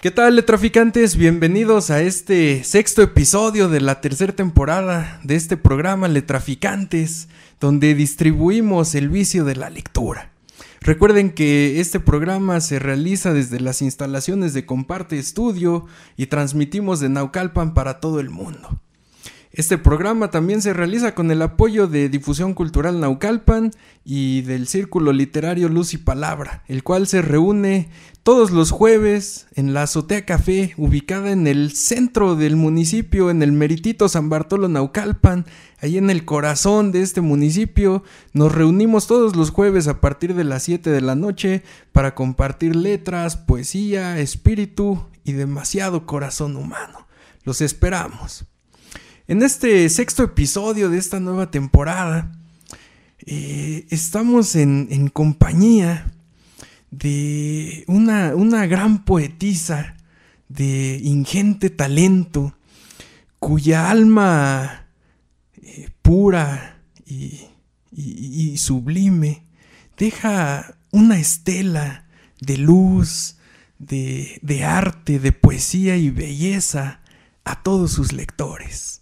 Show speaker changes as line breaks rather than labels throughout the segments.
¿Qué tal, letraficantes? Bienvenidos a este sexto episodio de la tercera temporada de este programa Letraficantes, donde distribuimos el vicio de la lectura. Recuerden que este programa se realiza desde las instalaciones de Comparte Estudio y transmitimos de Naucalpan para todo el mundo. Este programa también se realiza con el apoyo de Difusión Cultural Naucalpan y del Círculo Literario Luz y Palabra, el cual se reúne todos los jueves en la Azotea Café, ubicada en el centro del municipio, en el Meritito San Bartolo Naucalpan, ahí en el corazón de este municipio. Nos reunimos todos los jueves a partir de las 7 de la noche para compartir letras, poesía, espíritu y demasiado corazón humano. Los esperamos. En este sexto episodio de esta nueva temporada, eh, estamos en, compañía de una, una, gran poetisa de ingente talento, cuya alma eh, pura y, sublime deja una estela de luz, de, de arte, de poesía y belleza a todos sus lectores.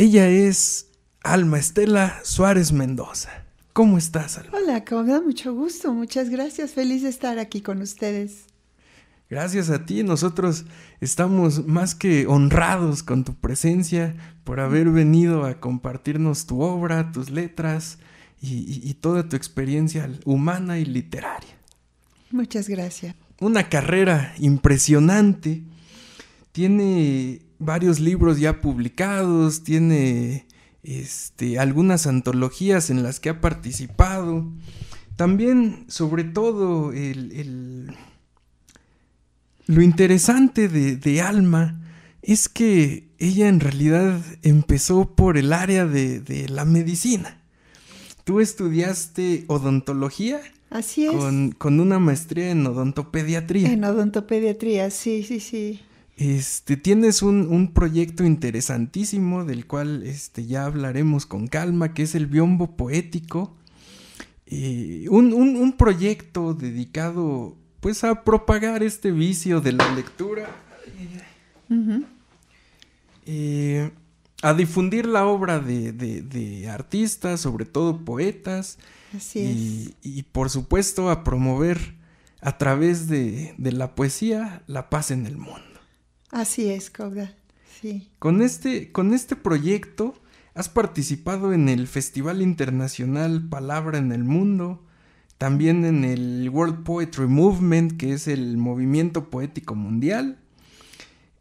Ella es Alma Estela Suárez Mendoza. ¿Cómo estás, Alma?
Hola, como me da mucho gusto. Muchas gracias. Feliz de estar aquí con ustedes.
Gracias a ti. Nosotros estamos más que honrados con tu presencia por haber venido a compartirnos tu obra, tus letras y, y toda tu experiencia humana y literaria.
Muchas gracias.
Una carrera impresionante. Tiene varios libros ya publicados, tiene este, algunas antologías en las que ha participado. También, sobre todo, el, lo interesante de, Alma es que ella en realidad empezó por el área de, de la medicina. Tú estudiaste odontología.
Así es.
Con, con, una maestría en odontopediatría.
En odontopediatría, sí, sí, sí.
Este, tienes un, proyecto interesantísimo del cual este, ya hablaremos con calma, que es el biombo poético. Eh, un, proyecto dedicado pues a propagar este vicio de la lectura. Eh, a difundir la obra de, artistas, sobre todo poetas.
Así
y, y por supuesto a promover a través de la poesía la paz en el mundo.
Así es, Cobra. Sí.
Con este, con este proyecto has participado en el Festival Internacional Palabra en el Mundo, también en el World Poetry Movement, que es el movimiento poético mundial,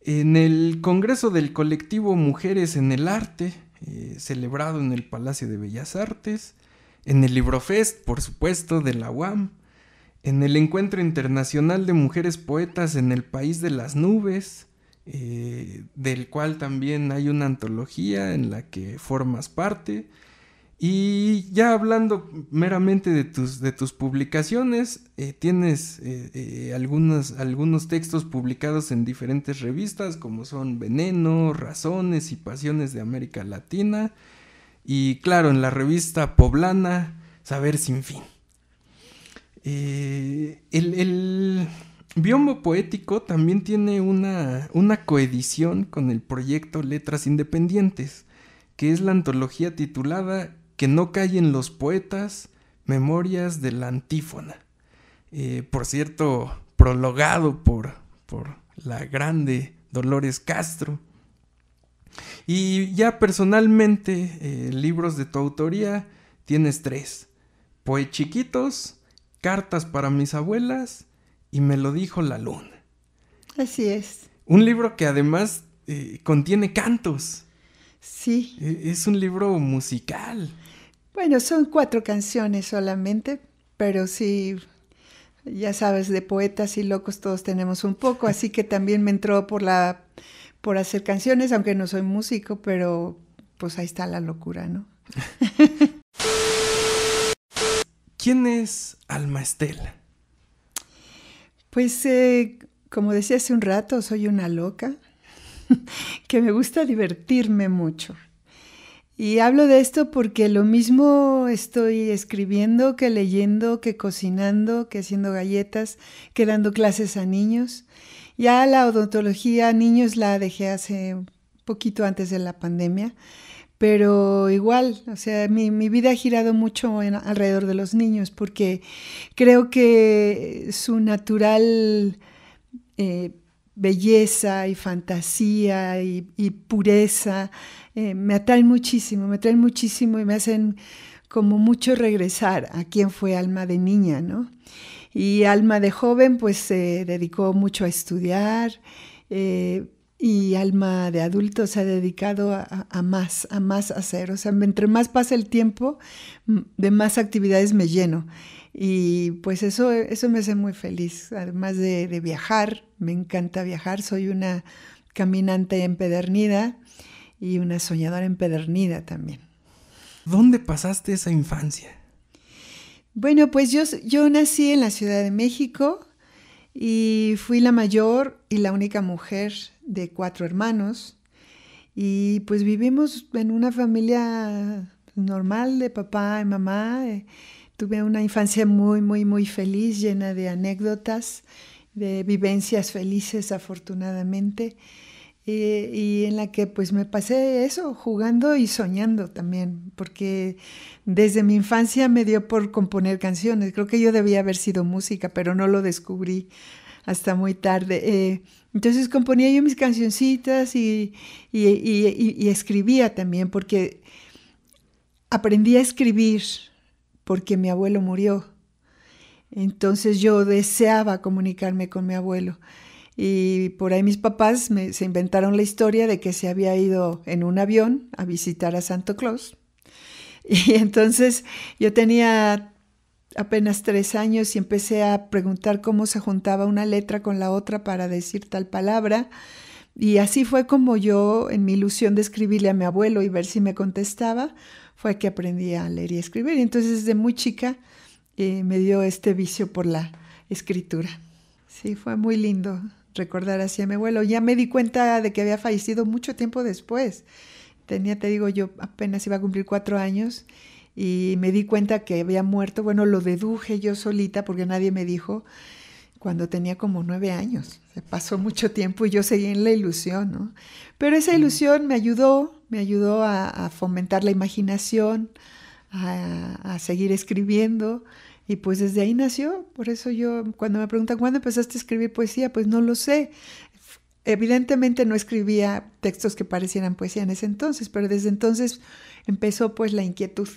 en el Congreso del Colectivo Mujeres en el Arte, eh, celebrado en el Palacio de Bellas Artes, en el Librofest, por supuesto, de la UAM, en el Encuentro Internacional de Mujeres Poetas en el País de las Nubes, eh, del cual también hay una antología en la que formas parte. Y ya hablando meramente de tus, de tus publicaciones, eh, tienes eh, algunos textos publicados en diferentes revistas como son Veneno, Razones y Pasiones de América Latina. Y claro, en la revista poblana, Saber sin fin. el, Biombo Poético también tiene una, una coedición con el proyecto Letras Independientes, que es la antología titulada Que no callen los poetas, Memorias de la Antífona. Eh, por cierto, prologado por, por la grande Dolores Castro. Y ya personalmente, eh, libros de tu autoría, tienes tres. Poe chiquitos, cartas para mis abuelas y me lo dijo la luna.
Así es.
Un libro que además eh, contiene cantos.
Sí.
E, es un libro musical.
Bueno, son cuatro canciones solamente, pero sí, ya sabes, de poetas y locos todos tenemos un poco, así que también me entró por la por hacer canciones, aunque no soy músico, pero pues ahí está la locura, ¿no?
¿Quién es Alma Estela?
Pues eh, como decía hace un rato, soy una loca que me gusta divertirme mucho. Y hablo de esto porque lo mismo estoy escribiendo que leyendo, que cocinando, que haciendo galletas, que dando clases a niños. Ya la odontología, niños la dejé hace poquito antes de la pandemia, pero igual, o sea, mi, vida ha girado mucho alrededor de los niños porque creo que su natural eh, belleza y fantasía y, pureza eh, me atraen muchísimo, me atraen muchísimo y me hacen como mucho regresar a quien fue alma de niña, ¿no? Y alma de joven pues se dedicó mucho a estudiar eh, y alma de adulto se ha dedicado a, más, a más hacer. O sea, entre más pasa el tiempo, de más actividades me lleno. Y pues eso, eso me hace muy feliz, además de, de viajar, me encanta viajar, soy una caminante empedernida y una soñadora empedernida también.
¿Dónde pasaste esa infancia?
Bueno, pues yo, yo nací en la Ciudad de México y fui la mayor y la única mujer de cuatro hermanos. Y pues vivimos en una familia normal de papá y mamá. Eh, tuve una infancia muy, muy, muy feliz, llena de anécdotas, de vivencias felices afortunadamente. Eh, y en la que pues me pasé eso, jugando y soñando también, porque desde mi infancia me dio por componer canciones. Creo que yo debía haber sido música, pero no lo descubrí hasta muy tarde. Eh, entonces componía yo mis cancioncitas y, y, escribía también, porque aprendí a escribir porque mi abuelo murió. Entonces yo deseaba comunicarme con mi abuelo. Y por ahí mis papás se inventaron la historia de que se había ido en un avión a visitar a Santo Claus. Y entonces yo tenía apenas tres años y empecé a preguntar cómo se juntaba una letra con la otra para decir tal palabra. Y así fue como yo, en mi ilusión de escribirle a mi abuelo y ver si me contestaba, fue que aprendí a leer y escribir. Y entonces desde muy chica eh, me dio este vicio por la escritura. Sí, fue muy lindo recordar así a mi abuelo. Ya me di cuenta de que había fallecido mucho tiempo después. Tenía, te digo, yo apenas iba a cumplir cuatro años y me di cuenta que había muerto. Bueno, lo deduje yo solita porque nadie me dijo cuando tenía como nueve años. Se pasó mucho tiempo y yo seguí en la ilusión, ¿no? Pero esa ilusión me ayudó, me ayudó a, fomentar la imaginación, a, seguir escribiendo. Y pues desde ahí nació, por eso yo, cuando me preguntan, ¿cuándo empezaste a escribir poesía? Pues no lo sé. Evidentemente no escribía textos que parecieran poesía en ese entonces, pero desde entonces empezó pues la inquietud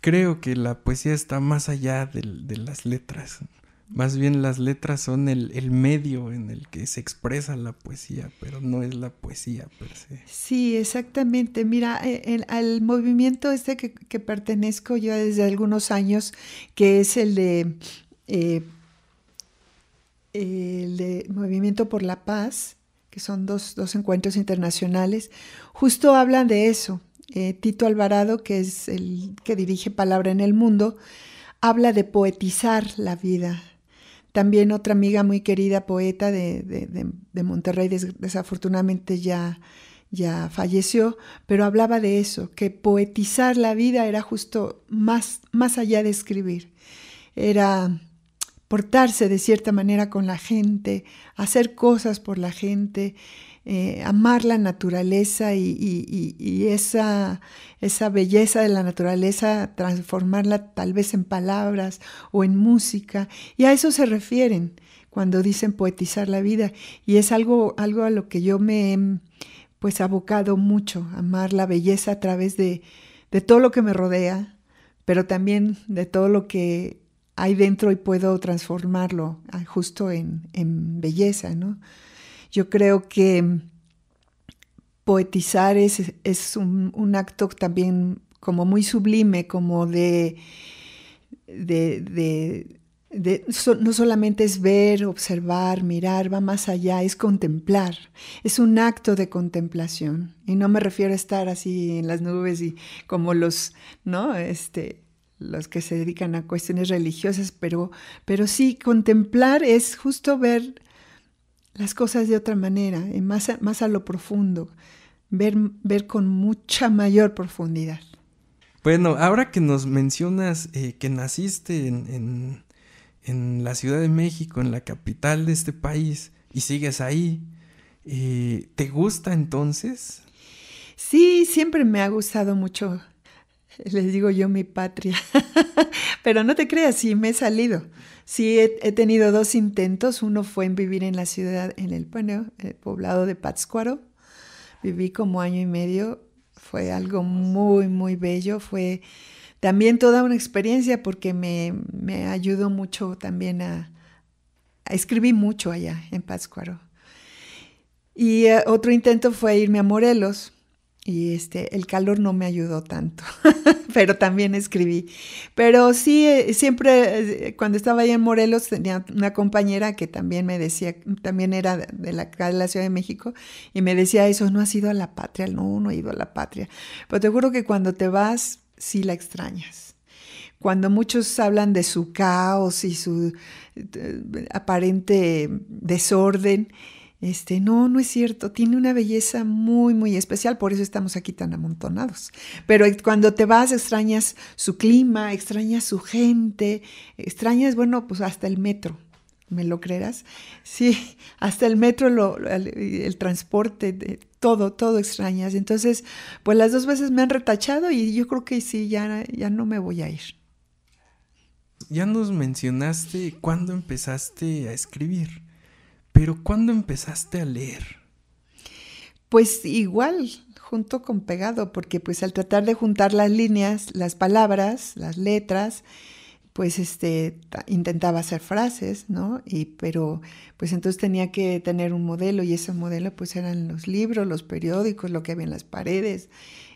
creo que la poesía está más allá de, las letras. Más bien las letras son el, medio en el que se expresa la poesía, pero no es la poesía per se.
Sí, exactamente. Mira, eh, al movimiento este que, pertenezco yo desde algunos años, que es el de, eh, el Movimiento por la Paz, que son dos, dos encuentros internacionales, justo hablan de eso, eh, Tito Alvarado, que es el que dirige Palabra en el Mundo, habla de poetizar la vida. También otra amiga muy querida, poeta de, Monterrey, desafortunadamente ya, ya falleció, pero hablaba de eso, que poetizar la vida era justo más, más allá de escribir. Era portarse de cierta manera con la gente, hacer cosas por la gente, eh, amar la naturaleza y, esa, esa, belleza de la naturaleza, transformarla tal vez en palabras o en música. Y a eso se refieren cuando dicen poetizar la vida. Y es algo, algo a lo que yo me he pues abocado mucho, amar la belleza a través de, de todo lo que me rodea, pero también de todo lo que hay dentro y puedo transformarlo ah, justo en, belleza, ¿no? Yo creo que poetizar es, es un, acto también como muy sublime, como de, de, no solamente es ver, observar, mirar, va más allá, es contemplar, es un acto de contemplación. Y no me refiero a estar así en las nubes y como los, ¿no? Este, los que se dedican a cuestiones religiosas, pero, pero sí, contemplar es justo ver las cosas de otra manera, más a, más a lo profundo, ver, ver con mucha mayor profundidad.
Bueno, ahora que nos mencionas eh, que naciste en, en, la Ciudad de México, en la capital de este país, y sigues ahí. Eh, ¿Te gusta entonces?
Sí, siempre me ha gustado mucho, les digo yo, mi patria. Pero no te creas, sí me he salido. Sí, he, tenido dos intentos. Uno fue en vivir en la ciudad, en el, el poblado de Pátzcuaro. Viví como año y medio. Fue algo muy, muy bello. Fue también toda una experiencia porque me, me ayudó mucho también a, a escribir mucho allá en Pátzcuaro. Y eh, otro intento fue irme a Morelos y este, el calor no me ayudó tanto, pero también escribí. Pero sí, eh, siempre eh, cuando estaba allá en Morelos tenía una compañera que también me decía, también era de la, de la Ciudad de México, y me decía eso, no has ido a la patria, no, no he ido a la patria. Pero te juro que cuando te vas, sí la extrañas. Cuando muchos hablan de su caos y su aparente desorden, este, no, no es cierto, tiene una belleza muy, muy especial, por eso estamos aquí tan amontonados. Pero cuando te vas extrañas su clima, extrañas su gente, extrañas, bueno, pues hasta el metro, ¿me lo creerás? Sí, hasta el metro, el, transporte, todo, todo extrañas. Entonces, pues las dos veces me han retachado y yo creo que sí, ya, ya no me voy a ir.
Ya nos mencionaste cuándo empezaste a escribir. Pero ¿cuándo empezaste a leer?
Pues igual, junto con pegado, porque pues al tratar de juntar las líneas, las palabras, las letras, pues este intentaba hacer frases, ¿no? Y pero pues entonces tenía que tener un modelo y ese modelo pues eran los libros, los periódicos, lo que había en las paredes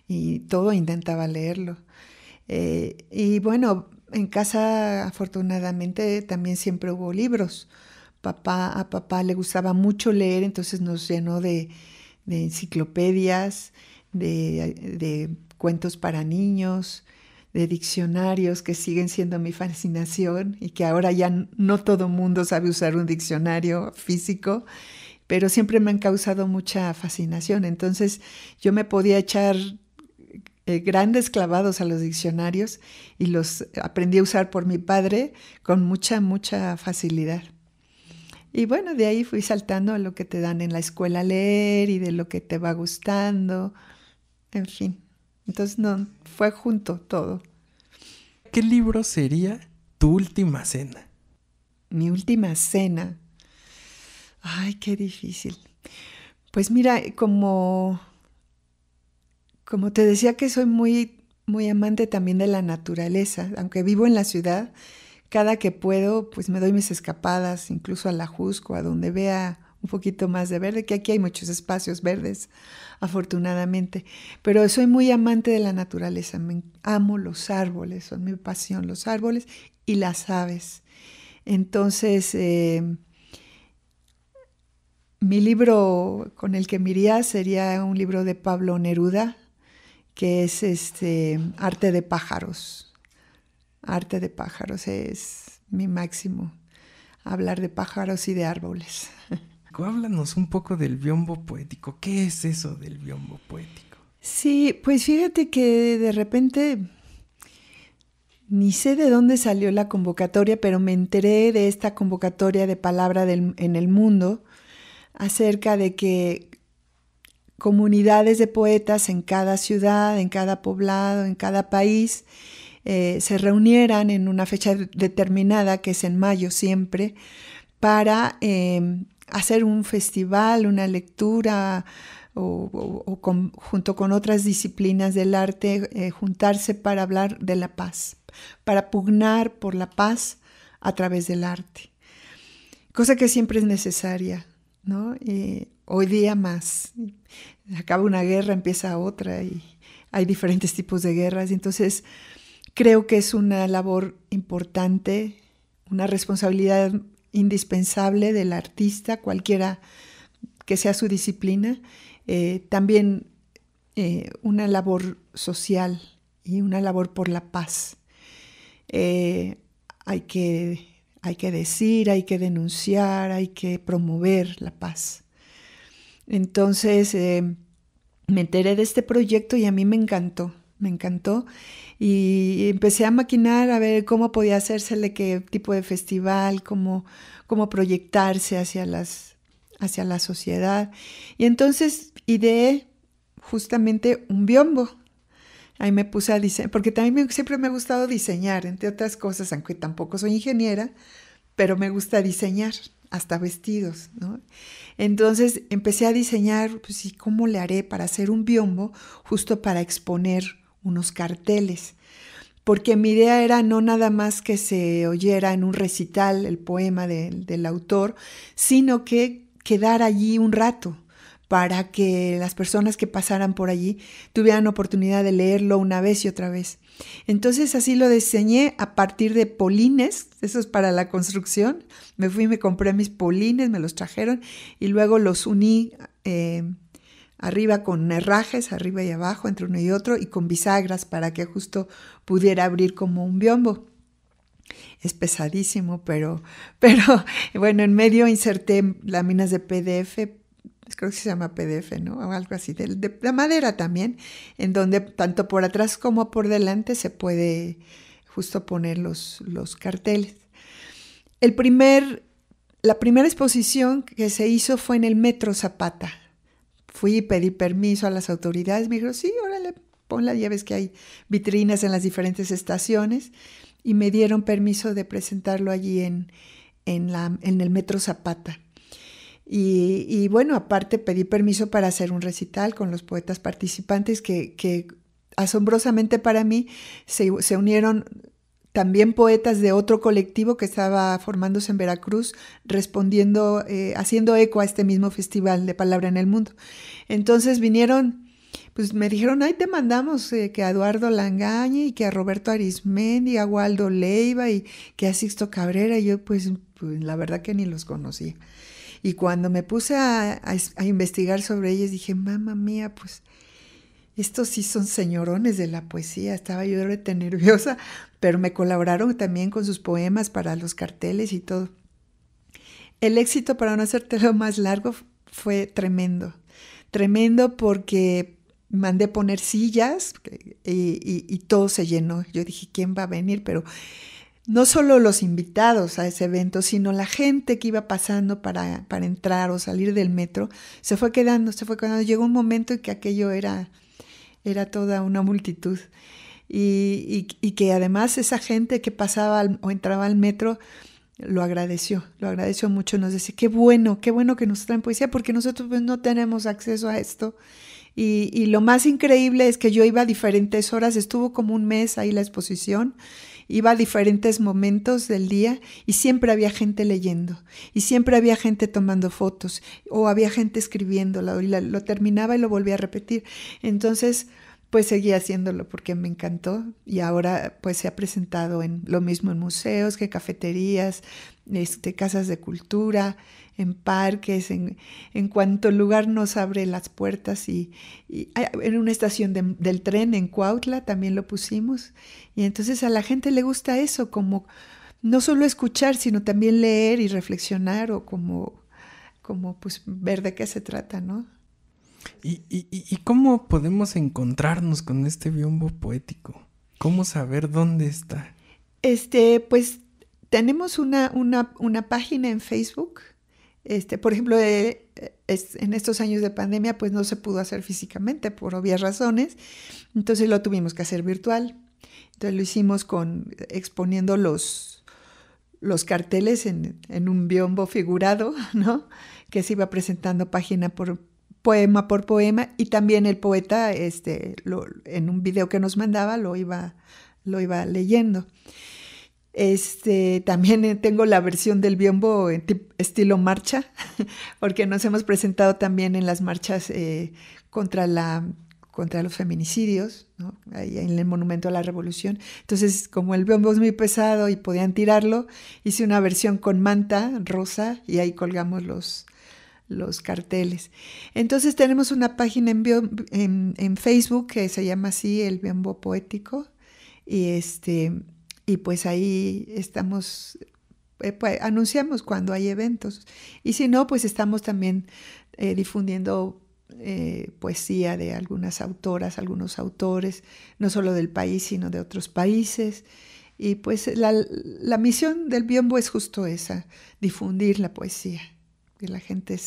y todo intentaba leerlo. Eh, y bueno, en casa afortunadamente también siempre hubo libros papá, a papá le gustaba mucho leer, entonces nos llenó de, enciclopedias, de, cuentos para niños, de diccionarios que siguen siendo mi fascinación y que ahora ya no todo mundo sabe usar un diccionario físico, pero siempre me han causado mucha fascinación. Entonces yo me podía echar eh, grandes clavados a los diccionarios y los aprendí a usar por mi padre con mucha, mucha facilidad. Y bueno, de ahí fui saltando a lo que te dan en la escuela a leer y de lo que te va gustando, en fin. Entonces, no, fue junto todo.
¿Qué libro sería tu última cena?
Mi última cena. Ay, qué difícil. Pues mira, como, como te decía que soy muy, muy amante también de la naturaleza, aunque vivo en la ciudad, cada que puedo, pues me doy mis escapadas, incluso a la Jusco, a donde vea un poquito más de verde, que aquí hay muchos espacios verdes, afortunadamente. Pero soy muy amante de la naturaleza, me amo los árboles, son mi pasión, los árboles y las aves. Entonces, eh, mi libro con el que me iría sería un libro de Pablo Neruda, que es este Arte de pájaros. Arte de pájaros es mi máximo. Hablar de pájaros y de árboles.
Háblanos un poco del biombo poético. ¿Qué es eso del biombo poético?
Sí, pues fíjate que de repente ni sé de dónde salió la convocatoria, pero me enteré de esta convocatoria de palabra en el mundo acerca de que comunidades de poetas en cada ciudad, en cada poblado, en cada país, eh, se reunieran en una fecha determinada, que es en mayo siempre, para em, hacer un festival, una lectura o, junto con otras disciplinas del arte, eh, juntarse para hablar de la paz, para pugnar por la paz a través del arte. Cosa que siempre es necesaria, ¿no? hoy día más. Acaba una guerra, empieza otra y hay diferentes tipos de guerras. Entonces, Creo que es una labor importante, una responsabilidad indispensable del artista, cualquiera que sea su disciplina, eh, también eh, una labor social y una labor por la paz. Eh, hay, que, hay que decir, hay que denunciar, hay que promover la paz. Entonces, me enteré de este proyecto y a mí me encantó, me encantó y empecé a maquinar a ver cómo podía hacérsele, qué tipo de festival, cómo, cómo proyectarse hacia las, hacia la sociedad. Y entonces ideé justamente un biombo. Ahí me puse a diseñar, porque también siempre me ha gustado diseñar, entre otras cosas, aunque tampoco soy ingeniera, pero me gusta diseñar hasta vestidos, ¿no? Entonces empecé a diseñar, pues, ¿y cómo le haré para hacer un biombo justo para exponer unos carteles? Porque mi idea era no nada más que se oyera en un recital el poema del autor, sino que quedara allí un rato, para que las personas que pasaran por allí tuvieran oportunidad de leerlo una vez y otra vez. Entonces así lo diseñé a partir de polines, eso es para la construcción. Me fui y me compré mis polines, me los trajeron y luego los uní eh, arriba con herrajes, arriba y abajo, entre uno y otro, y con bisagras para que justo pudiera abrir como un biombo. Es pesadísimo, pero, pero bueno, en medio inserté láminas de PDF creo que se llama PDF, ¿no? O algo así, de, la madera también, en donde tanto por atrás como por delante se puede justo poner los, los carteles. El primer, la primera exposición que se hizo fue en el Metro Zapata. Fui y pedí permiso a las autoridades, me dijeron, sí, órale, ponla, ya ves que hay vitrinas en las diferentes estaciones, y me dieron permiso de presentarlo allí en, en, la, en el Metro Zapata. Y, bueno, aparte pedí permiso para hacer un recital con los poetas participantes que, asombrosamente para mí se, unieron también poetas de otro colectivo que estaba formándose en Veracruz, respondiendo, eh, haciendo eco a este mismo festival de Palabra en el Mundo. Entonces vinieron, pues me dijeron, ahí te mandamos eh, que a Eduardo Langaña y que a Roberto Arismendi, a Waldo Leiva y que a Sixto Cabrera. Y yo pues, pues la verdad que ni los conocía. Y cuando me puse a, investigar sobre ellos, dije, mamá mía, pues estos sí son señorones de la poesía. Estaba yo de nerviosa, pero me colaboraron también con sus poemas para los carteles y todo. El éxito, para no hacértelo más largo, fue tremendo. Tremendo porque mandé poner sillas y, y todo se llenó. Yo dije, ¿quién va a venir? Pero no solo los invitados a ese evento, sino la gente que iba pasando para, para, entrar o salir del metro, se fue quedando, se fue quedando. Llegó un momento en que aquello era, era toda una multitud. Y, que además esa gente que pasaba o entraba al metro lo agradeció, lo agradeció mucho. Nos decía, qué bueno, qué bueno que nos traen poesía, porque nosotros pues, no tenemos acceso a esto. Y, lo más increíble es que yo iba a diferentes horas, estuvo como un mes ahí la exposición iba a diferentes momentos del día y siempre había gente leyendo y siempre había gente tomando fotos o había gente escribiéndolo lo terminaba y lo volvía a repetir. Entonces, pues seguí haciéndolo porque me encantó y ahora pues se ha presentado en lo mismo en museos que cafeterías, este, casas de cultura, en parques, en, en cuanto lugar nos abre las puertas y, en una estación del tren en Cuautla también lo pusimos y entonces a la gente le gusta eso, como no solo escuchar, sino también leer y reflexionar o como, como pues ver de qué se trata, ¿no?
¿Y, y, y cómo podemos encontrarnos con este biombo poético? ¿Cómo saber dónde está?
Este, pues tenemos una, una, una página en Facebook este, por ejemplo, eh, en estos años de pandemia, pues no se pudo hacer físicamente por obvias razones, entonces lo tuvimos que hacer virtual. Entonces lo hicimos con exponiendo los, los carteles en, un biombo figurado, ¿no? Que se iba presentando página por poema por poema y también el poeta, este, en un video que nos mandaba, lo iba, lo iba leyendo. Este, también eh, tengo la versión del biombo en estilo marcha, porque nos hemos presentado también en las marchas eh, contra, la, contra los feminicidios, ahí en el Monumento a la Revolución. Entonces, como el biombo es muy pesado y podían tirarlo, hice una versión con manta rosa y ahí colgamos los, los carteles. Entonces tenemos una página en, Facebook que se llama así, el biombo poético, y este y pues ahí estamos, eh, pues, anunciamos cuando hay eventos. Y si no, pues estamos también eh, difundiendo eh, poesía de algunas autoras, algunos autores, no solo del país, sino de otros países. Y pues la, la misión del biombo es justo esa, difundir la poesía, que la gente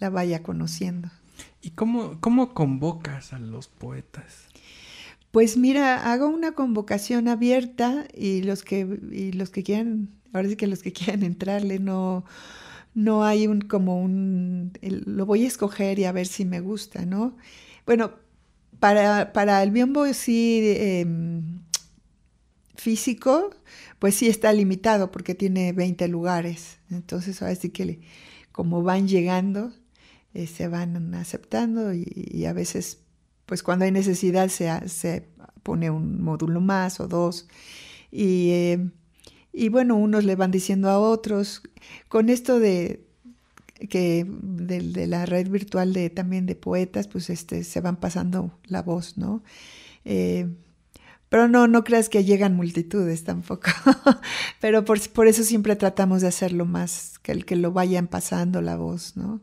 la vaya conociendo.
¿Y cómo, cómo convocas a los poetas?
Pues mira, hago una convocación abierta y los que, y los que quieran, ahora sí que los que quieran entrarle, no, no hay un como un, lo voy a escoger y a ver si me gusta, ¿no? Bueno, para, para el biombo sí em, físico, pues sí está limitado porque tiene 20 lugares. Entonces, ahora sí que como van llegando, eh, se van aceptando y, a veces, pues cuando hay necesidad, se, se pone un módulo más o dos. Y, eh, y bueno, unos le van diciendo a otros, con esto de que de, la red virtual de también de poetas, pues este, se van pasando la voz, ¿no? Eh, pero no, no creas que llegan multitudes tampoco. Pero por, por, eso siempre tratamos de hacerlo más, que el que lo vayan pasando la voz, ¿no?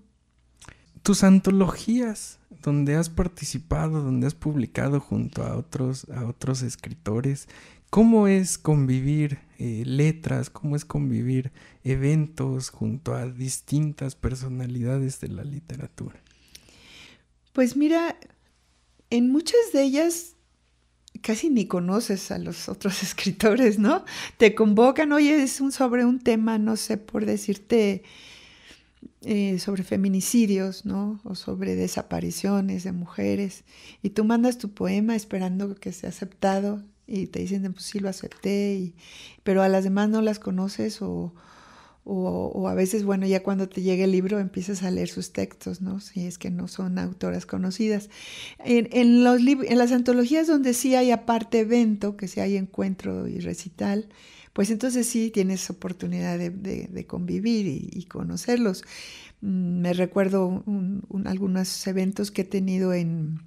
Tus antologías, donde has participado, donde has publicado junto a otros, a otros escritores, ¿cómo es convivir eh, letras? ¿Cómo es convivir eventos junto a distintas personalidades de la literatura?
Pues mira, en muchas de ellas casi ni conoces a los otros escritores, ¿no? Te convocan, oye, es un, sobre un tema, no sé, por decirte, eh, sobre feminicidios, ¿no? O sobre desapariciones de mujeres. Y tú mandas tu poema esperando que sea aceptado y te dicen, pues sí, lo acepté, pero a las demás no las conoces o o, a veces, bueno, ya cuando te llega el libro empiezas a leer sus textos, ¿no? Si es que no son autoras conocidas. En, en las antologías donde sí hay aparte evento, que sí hay encuentro y recital, pues entonces sí tienes oportunidad de, convivir y, conocerlos. Mm, me recuerdo algunos eventos que he tenido en,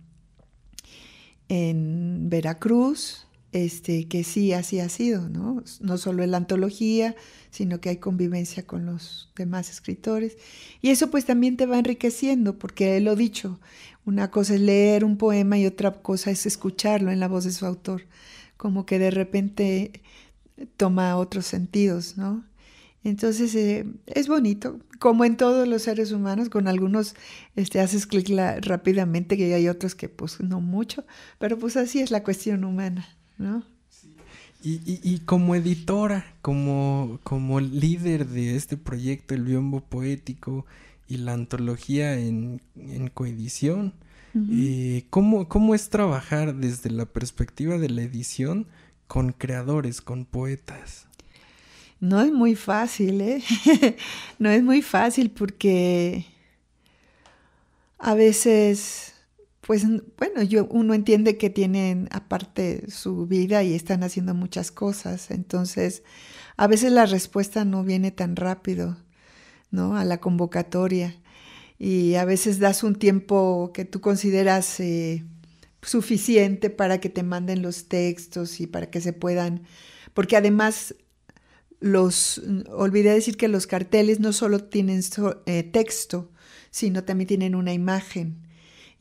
en Veracruz, este, que sí así ha sido, ¿no? No solo en la antología, sino que hay convivencia con los demás escritores. Y eso pues también te va enriqueciendo, porque lo dicho, una cosa es leer un poema y otra cosa es escucharlo en la voz de su autor, como que de repente toma otros sentidos, ¿no? Entonces eh, es bonito, como en todos los seres humanos, con algunos este, haces clic rápidamente, que hay otros que pues no mucho, pero pues así es la cuestión humana. ¿No?
Y, como editora, como, como líder de este proyecto, el biombo poético y la antología en, coedición, eh, ¿cómo, es trabajar desde la perspectiva de la edición con creadores, con poetas?
No es muy fácil, ¿eh? no es muy fácil porque a veces pues bueno, yo, uno entiende que tienen aparte su vida y están haciendo muchas cosas, entonces a veces la respuesta no viene tan rápido, ¿no? A la convocatoria y a veces das un tiempo que tú consideras eh, suficiente para que te manden los textos y para que se puedan, porque además los, olvidé decir que los carteles no solo tienen eh, texto, sino también tienen una imagen.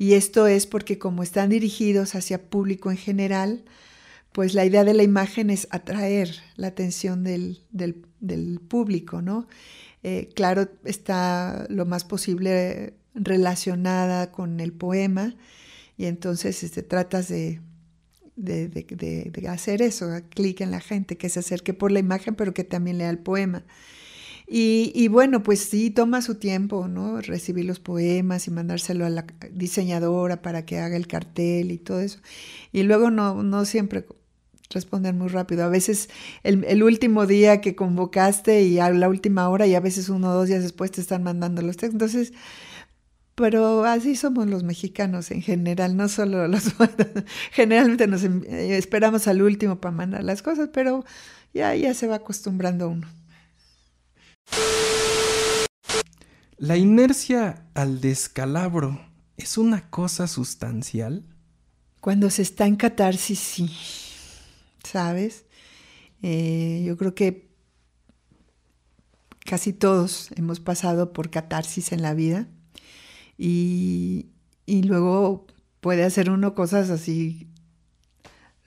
Y esto es porque como están dirigidos hacia público en general, pues la idea de la imagen es atraer la atención del, público, ¿no? Eh, claro, está lo más posible relacionada con el poema y entonces este, tratas de, de, de hacer eso, clic en la gente, que se acerque por la imagen, pero que también lea el poema. Y, bueno, pues sí, toma su tiempo, ¿no? Recibir los poemas y mandárselo a la diseñadora para que haga el cartel y todo eso. Y luego no, no siempre responden muy rápido. A veces el, último día que convocaste y a la última hora y a veces uno o dos días después te están mandando los textos. Entonces, pero así somos los mexicanos en general, no solo los... Generalmente nos eh, esperamos al último para mandar las cosas, pero ya, ya se va acostumbrando uno.
¿La inercia al descalabro es una cosa sustancial?
Cuando se está en catarsis, sí. ¿Sabes? Eh, yo creo que casi todos hemos pasado por catarsis en la vida y, luego puede hacer uno cosas así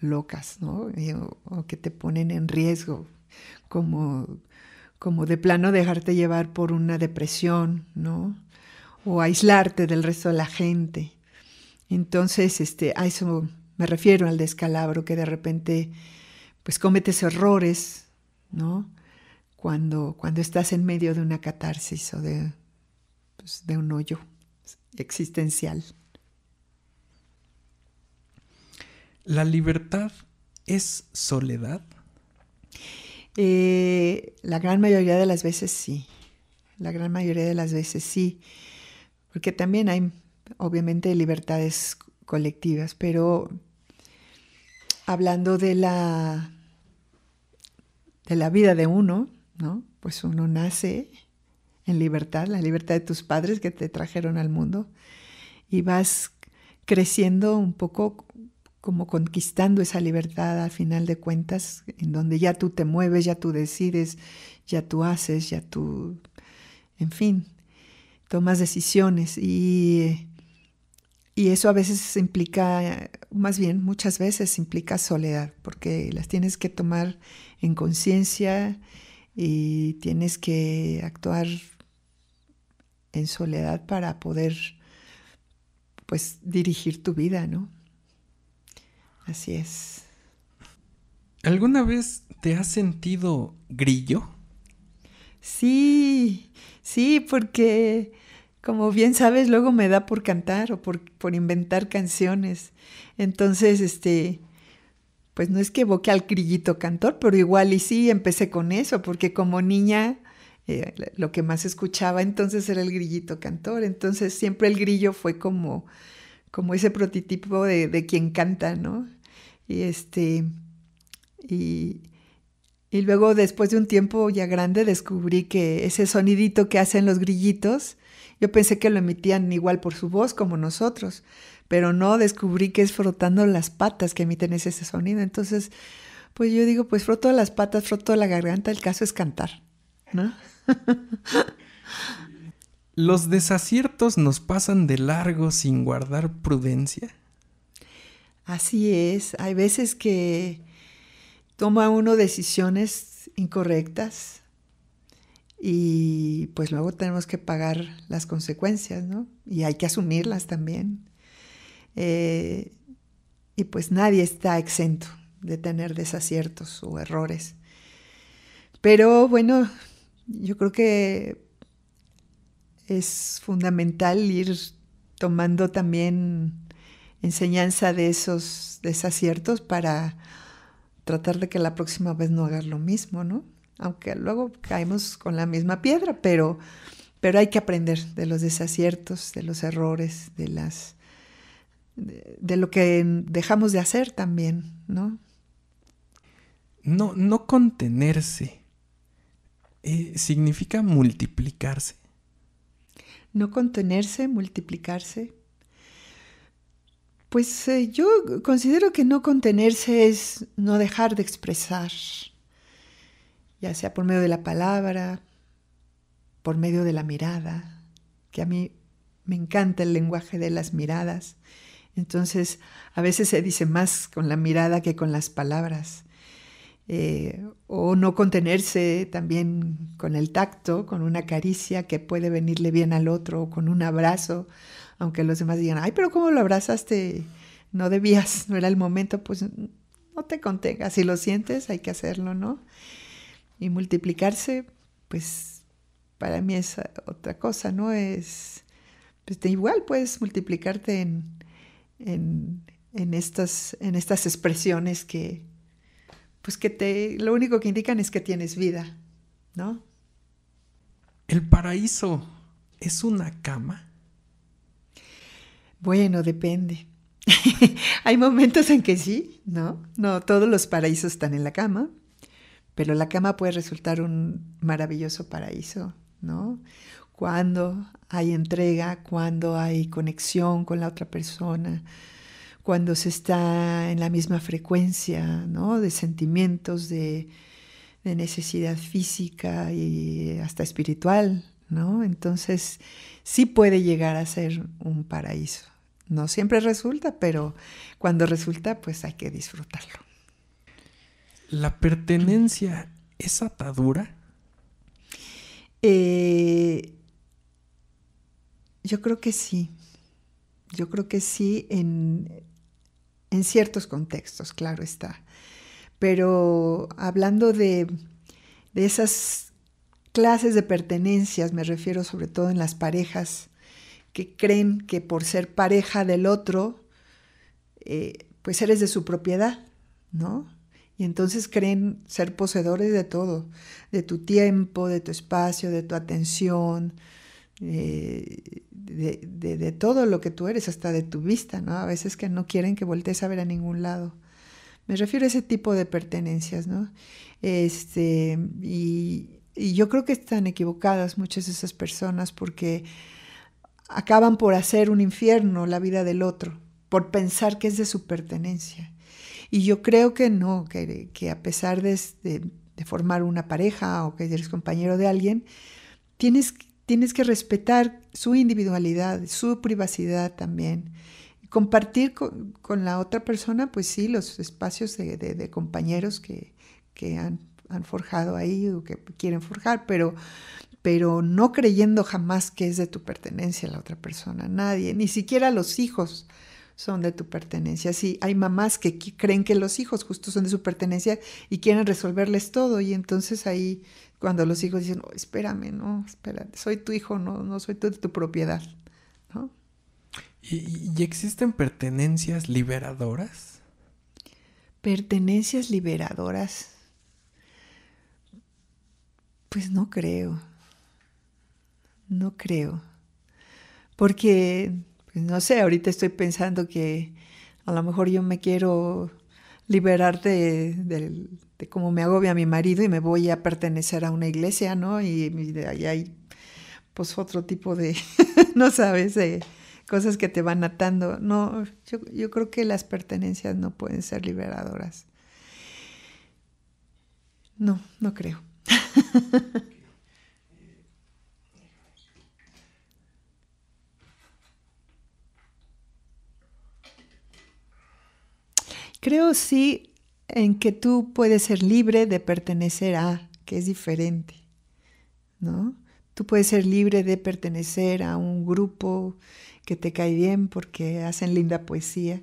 locas, ¿no? Eh, o que te ponen en riesgo, como como de plano dejarte llevar por una depresión, ¿no? o aislarte del resto de la gente. Entonces, este, a eso me refiero al descalabro, que de repente pues cometes errores, ¿no? Cuando, cuando estás en medio de una catarsis o de, pues, de un hoyo existencial.
¿La libertad es soledad?
Eh, la gran mayoría de las veces sí. La gran mayoría de las veces sí. Porque también hay, obviamente, libertades colectivas, pero hablando de la, de la vida de uno, ¿no? Pues uno nace en libertad, la libertad de tus padres que te trajeron al mundo, y vas creciendo un poco como conquistando esa libertad al final de cuentas, en donde ya tú te mueves, ya tú decides, ya tú haces, ya tú, en fin, tomas decisiones y, y eso a veces implica, más bien muchas veces implica soledad, porque las tienes que tomar en conciencia y tienes que actuar en soledad para poder pues dirigir tu vida, ¿no? Así es.
¿Alguna vez te has sentido grillo?
Sí, sí, porque como bien sabes, luego me da por cantar o por, por inventar canciones. Entonces, este, pues no es que evoque al grillito cantor, pero igual y sí empecé con eso, porque como niña eh, lo que más escuchaba entonces era el grillito cantor. Entonces siempre el grillo fue como, como ese prototipo de, de quien canta, ¿no? Y este, y, y luego después de un tiempo ya grande descubrí que ese sonidito que hacen los grillitos, yo pensé que lo emitían igual por su voz como nosotros, pero no descubrí que es frotando las patas que emiten ese, sonido. Entonces, pues yo digo, pues froto las patas, froto la garganta, el caso es cantar, ¿no?
¿Los desaciertos nos pasan de largo sin guardar prudencia?
Así es, hay veces que toma uno decisiones incorrectas y pues luego tenemos que pagar las consecuencias, ¿no? Y hay que asumirlas también. Eh, y pues nadie está exento de tener desaciertos o errores. Pero bueno, yo creo que es fundamental ir tomando también enseñanza de esos desaciertos para tratar de que la próxima vez no hagas lo mismo, ¿no? Aunque luego caemos con la misma piedra, pero, pero hay que aprender de los desaciertos, de los errores, de las de, lo que dejamos de hacer también, ¿no?
No, no contenerse. Eh, significa multiplicarse.
No contenerse, multiplicarse. Pues eh, yo considero que no contenerse es no dejar de expresar, ya sea por medio de la palabra, por medio de la mirada, que a mí me encanta el lenguaje de las miradas. Entonces, a veces se dice más con la mirada que con las palabras. Eh, o no contenerse también con el tacto, con una caricia que puede venirle bien al otro, o con un abrazo, aunque los demás digan, ay, pero ¿cómo lo abrazaste? No debías, no era el momento, pues no te contengas. Si lo sientes, hay que hacerlo, ¿no? Y multiplicarse, pues para mí es otra cosa, ¿no? Es, pues igual puedes multiplicarte en, en, en, estas, en estas expresiones que, pues que te, lo único que indican es que tienes vida, ¿no?
¿El paraíso es una cama?
Bueno, depende. Hay momentos en que sí, ¿no? No todos los paraísos están en la cama, pero la cama puede resultar un maravilloso paraíso, ¿no? Cuando hay entrega, cuando hay conexión con la otra persona, cuando se está en la misma frecuencia, ¿no? De sentimientos, de, necesidad física y hasta espiritual, ¿no? Entonces, sí puede llegar a ser un paraíso. No siempre resulta, pero cuando resulta, pues hay que disfrutarlo.
¿La pertenencia es atadura?
Eh, Yo creo que sí. Yo creo que sí en, en ciertos contextos, claro está. Pero hablando de, de esas clases de pertenencias, me refiero sobre todo en las parejas que creen que por ser pareja del otro, eh, pues eres de su propiedad, ¿no? Y entonces creen ser poseedores de todo, de tu tiempo, de tu espacio, de tu atención, eh, de, todo lo que tú eres, hasta de tu vista, ¿no? A veces que no quieren que voltees a ver a ningún lado. Me refiero a ese tipo de pertenencias, ¿no? Este, y, y yo creo que están equivocadas muchas de esas personas porque acaban por hacer un infierno la vida del otro, por pensar que es de su pertenencia. Y yo creo que no, que, que a pesar de, de, formar una pareja o que eres compañero de alguien, tienes, tienes que respetar su individualidad, su privacidad también. compartir con, con, la otra persona, pues sí, los espacios de, de compañeros que, que han, han, forjado ahí o que quieren forjar, pero, pero no creyendo jamás que es de tu pertenencia la otra persona, nadie, ni siquiera los hijos son de tu pertenencia. Sí, hay mamás que creen que los hijos justo son de su pertenencia y quieren resolverles todo y entonces ahí cuando los hijos dicen, oh, espérame, no, espérate, soy tu hijo, no, no soy tu, de tu propiedad, ¿no?
¿Y, ¿Y existen pertenencias liberadoras?
Pertenencias liberadoras. Pues no creo. No creo. Porque pues, no sé, ahorita estoy pensando que a lo mejor yo me quiero liberar de, cómo me agobia mi marido y me voy a pertenecer a una iglesia, ¿no? Y, de ahí hay pues otro tipo de, no sabes, de cosas que te van atando. No, yo, yo creo que las pertenencias no pueden ser liberadoras. No, no creo. Creo sí en que tú puedes ser libre de pertenecer a, que es diferente, ¿no? Tú puedes ser libre de pertenecer a un grupo que te cae bien porque hacen linda poesía,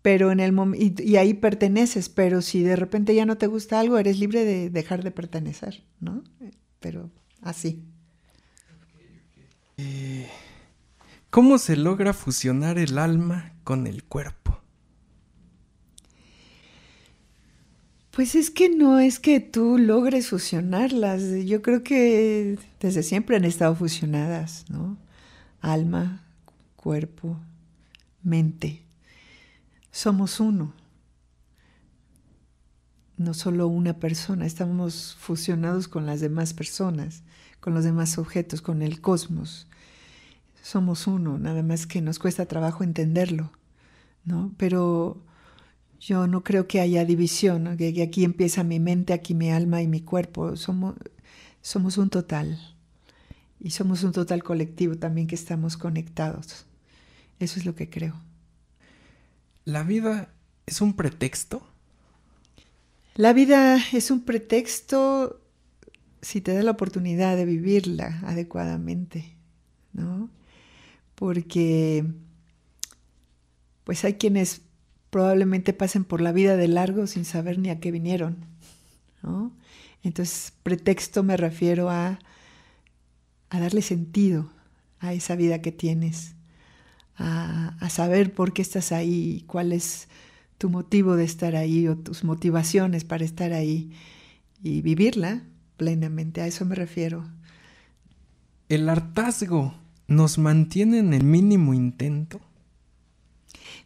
pero en el y, y, ahí perteneces, pero si de repente ya no te gusta algo, eres libre de dejar de pertenecer, ¿no? Pero así.
Eh, ¿Cómo se logra fusionar el alma con el cuerpo?
Pues es que no es que tú logres fusionarlas. Yo creo que desde siempre han estado fusionadas, ¿no? Alma, cuerpo, mente. Somos uno. No solo una persona, estamos fusionados con las demás personas, con los demás objetos, con el cosmos. Somos uno, nada más que nos cuesta trabajo entenderlo, ¿no? Pero yo no creo que haya división, que aquí empieza mi mente, aquí mi alma y mi cuerpo. Somos, somos un total. Y somos un total colectivo también que estamos conectados. Eso es lo que creo.
¿La vida es un pretexto?
La vida es un pretexto si te da la oportunidad de vivirla adecuadamente, ¿no? Porque pues hay quienes probablemente pasen por la vida de largo sin saber ni a qué vinieron. ¿no? Entonces, pretexto me refiero a, a darle sentido a esa vida que tienes, a, a, saber por qué estás ahí, cuál es tu motivo de estar ahí o tus motivaciones para estar ahí y vivirla plenamente. A eso me refiero.
¿El hartazgo nos mantiene en el mínimo intento?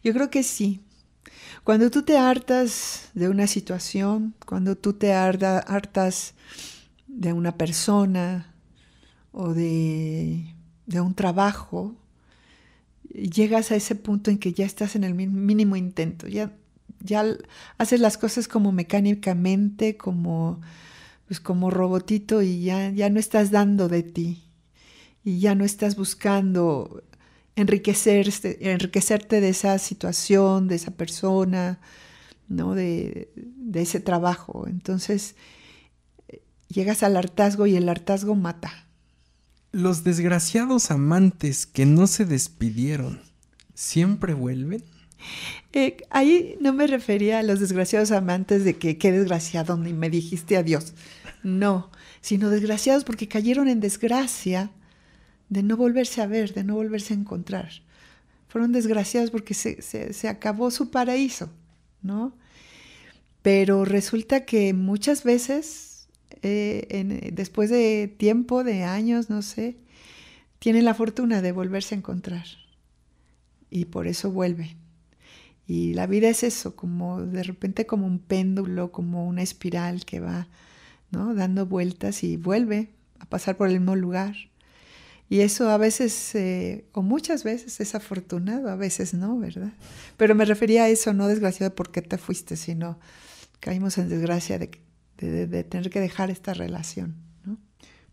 Yo creo que sí. Cuando tú te hartas de una situación, cuando tú te hartas de una persona o de, un trabajo, llegas a ese punto en que ya estás en el mínimo intento, ya, ya haces las cosas como mecánicamente, como, pues como robotito y ya, ya no estás dando de ti y ya no estás buscando enriquecerte, enriquecerte de esa situación, de esa persona, ¿no? de, ese trabajo. Entonces, llegas al hartazgo y el hartazgo mata.
¿Los desgraciados amantes que no se despidieron siempre vuelven?
Eh, ahí no me refería a los desgraciados amantes de que qué desgraciado ni me dijiste adiós. No, sino desgraciados porque cayeron en desgracia de no volverse a ver, de no volverse a encontrar. Fueron desgraciados porque se, se acabó su paraíso, ¿no? Pero resulta que muchas veces, eh, después de tiempo, de años, no sé, tienen la fortuna de volverse a encontrar. Y por eso vuelve. Y la vida es eso, como de repente como un péndulo, como una espiral que va ¿no? dando vueltas y vuelve a pasar por el mismo lugar. Y eso a veces, eh, o muchas veces, es afortunado, a veces no, ¿verdad? Pero me refería a eso, no desgraciado porque te fuiste, sino caímos en desgracia de, tener que dejar esta relación. ¿no?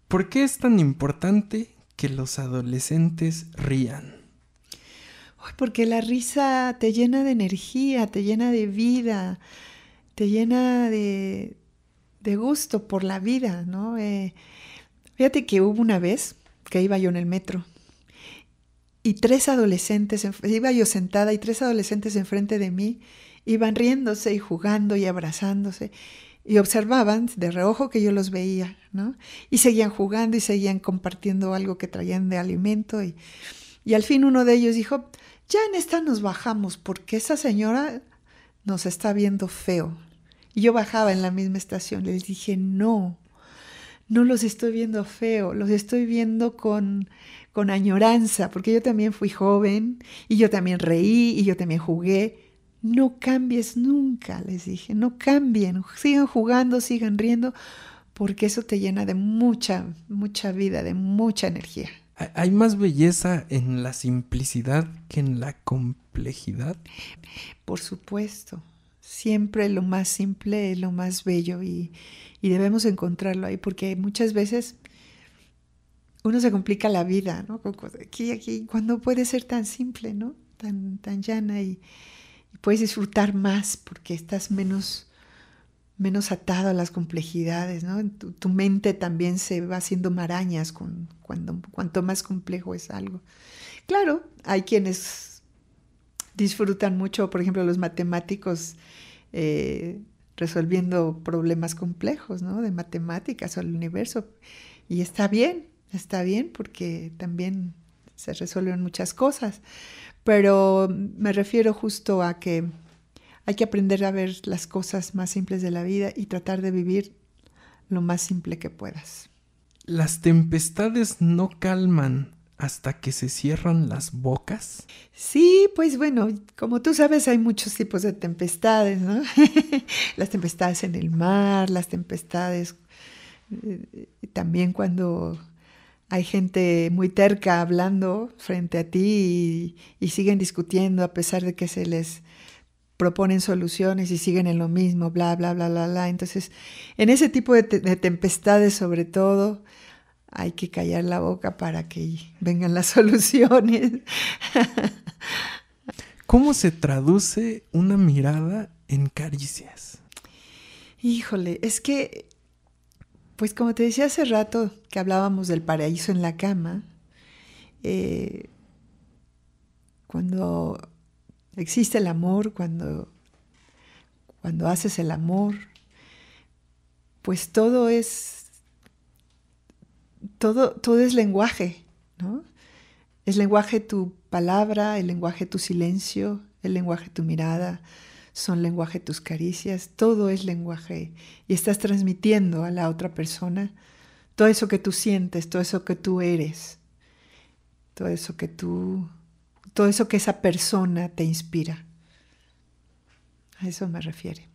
¿Por qué es tan importante que los adolescentes rían?
porque la risa te llena de energía, te llena de vida, te llena de, gusto por la vida, ¿no? Eh, fíjate que hubo una vez que iba yo en el metro y tres adolescentes, iba yo sentada y tres adolescentes enfrente de mí Iban riéndose y jugando y abrazándose y observaban de reojo que yo los veía, ¿no? Y seguían jugando y seguían compartiendo algo que traían de alimento y, y al fin uno de ellos dijo, ya en esta nos bajamos porque esa señora nos está viendo feo. Y yo bajaba en la misma estación, les dije, no, no los estoy viendo feo, los estoy viendo con, con añoranza, porque yo también fui joven y yo también reí y yo también jugué no cambies nunca, les dije, no cambien, sigan jugando, sigan riendo, porque eso te llena de mucha, mucha vida, de mucha energía.
¿Hay más belleza en la simplicidad que en la complejidad?
Por supuesto, siempre lo más simple es lo más bello y, debemos encontrarlo ahí, porque muchas veces uno se complica la vida, ¿no? Aquí, aquí, cuando puede ser tan simple, ¿no? Tan, tan llana y, puedes disfrutar más porque estás menos, menos atado a las complejidades, ¿no? Tu, mente también se va haciendo marañas con, cuando, cuanto más complejo es algo. Claro, hay quienes disfrutan mucho, por ejemplo, los matemáticos eh, resolviendo problemas complejos, ¿no? De matemáticas o el universo. Y está bien, está bien porque también se resuelven muchas cosas pero me refiero justo a que hay que aprender a ver las cosas más simples de la vida y tratar de vivir lo más simple que puedas.
¿Las tempestades no calman hasta que se cierran las bocas?
Sí, pues bueno, como tú sabes hay muchos tipos de tempestades, ¿no? las tempestades en el mar, las tempestades eh, también cuando hay gente muy terca hablando frente a ti y, siguen discutiendo a pesar de que se les proponen soluciones y siguen en lo mismo, bla, bla, bla, bla, bla. Entonces, en ese tipo de, de tempestades sobre todo, hay que callar la boca para que vengan las soluciones.
¿Cómo se traduce una mirada en caricias?
Híjole, es que pues como te decía hace rato que hablábamos del paraíso en la cama, eh, cuando existe el amor, cuando, cuando haces el amor, pues todo es, todo, todo es lenguaje, ¿no? Es lenguaje tu palabra, el lenguaje tu silencio, el lenguaje tu mirada, son lenguaje tus caricias, todo es lenguaje y estás transmitiendo a la otra persona todo eso que tú sientes, todo eso que tú eres, todo eso que tú, todo eso que esa persona te inspira. A eso me refiere.